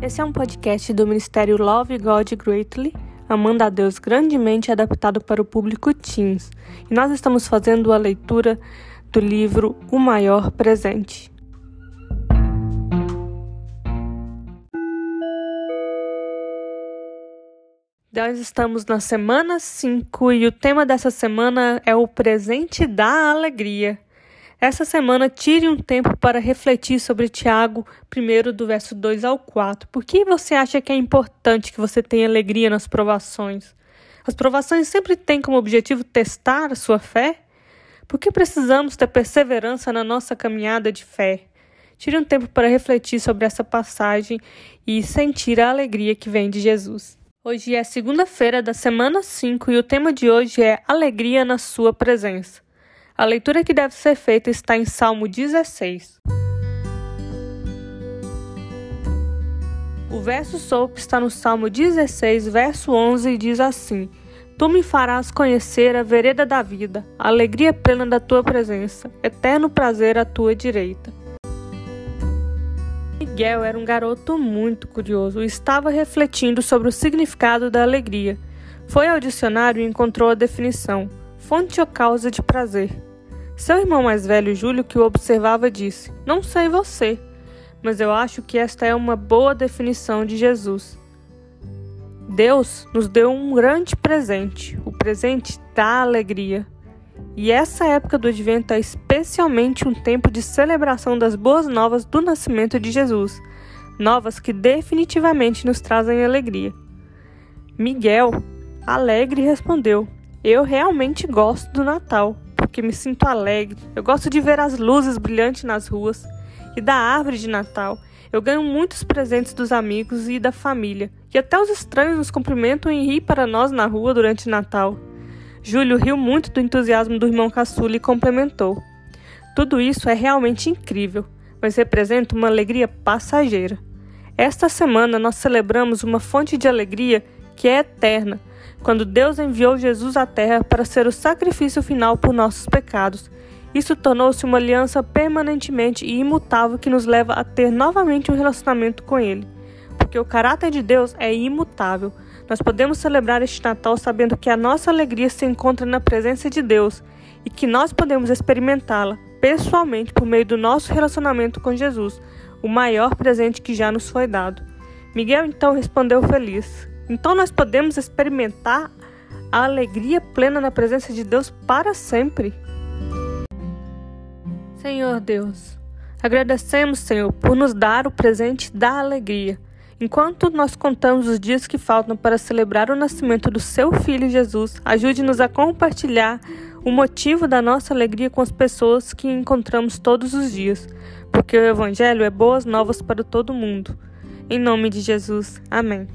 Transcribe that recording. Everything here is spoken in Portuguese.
Esse é um podcast do Ministério Love God Greatly, Amando a Deus grandemente adaptado para o público teens. E nós estamos fazendo a leitura do livro O Maior Presente. Nós estamos na semana 5 e o tema dessa semana é o presente da alegria. Essa semana, tire um tempo para refletir sobre Tiago, primeiro do verso 2 ao 4. Por que você acha que é importante que você tenha alegria nas provações? As provações sempre têm como objetivo testar a sua fé? Por que precisamos ter perseverança na nossa caminhada de fé? Tire um tempo para refletir sobre essa passagem e sentir a alegria que vem de Jesus. Hoje é segunda-feira da semana 5 e o tema de hoje é Alegria na Sua Presença. A leitura que deve ser feita está em Salmo 16. O verso sopro está no Salmo 16, verso 11 e diz assim: Tu me farás conhecer a vereda da vida, a alegria plena da tua presença, eterno prazer à tua direita. Miguel era um garoto muito curioso e estava refletindo sobre o significado da alegria. Foi ao dicionário e encontrou a definição: fonte ou causa de prazer. Seu irmão mais velho, Júlio, que o observava, disse: Não sei você, mas eu acho que esta é uma boa definição de Jesus. Deus nos deu um grande presente, o presente da alegria. E essa época do advento é especialmente um tempo de celebração das boas novas do nascimento de Jesus, novas que definitivamente nos trazem alegria. Miguel, alegre, respondeu: Eu realmente gosto do Natal porque me sinto alegre. Eu gosto de ver as luzes brilhantes nas ruas e da árvore de Natal. Eu ganho muitos presentes dos amigos e da família, e até os estranhos nos cumprimentam e riem para nós na rua durante Natal. Júlio riu muito do entusiasmo do irmão caçula e complementou. Tudo isso é realmente incrível, mas representa uma alegria passageira. Esta semana nós celebramos uma fonte de alegria que é eterna, quando Deus enviou Jesus à terra para ser o sacrifício final por nossos pecados. Isso tornou-se uma aliança permanentemente e imutável que nos leva a ter novamente um relacionamento com Ele. Porque o caráter de Deus é imutável. Nós podemos celebrar este Natal sabendo que a nossa alegria se encontra na presença de Deus e que nós podemos experimentá-la pessoalmente por meio do nosso relacionamento com Jesus, o maior presente que já nos foi dado. Miguel então respondeu feliz: então nós podemos experimentar a alegria plena na presença de Deus para sempre. Senhor Deus, agradecemos, Senhor, por nos dar o presente da alegria. Enquanto nós contamos os dias que faltam para celebrar o nascimento do seu filho Jesus, ajude-nos a compartilhar o motivo da nossa alegria com as pessoas que encontramos todos os dias, porque o Evangelho é boas novas para todo mundo. Em nome de Jesus. Amém.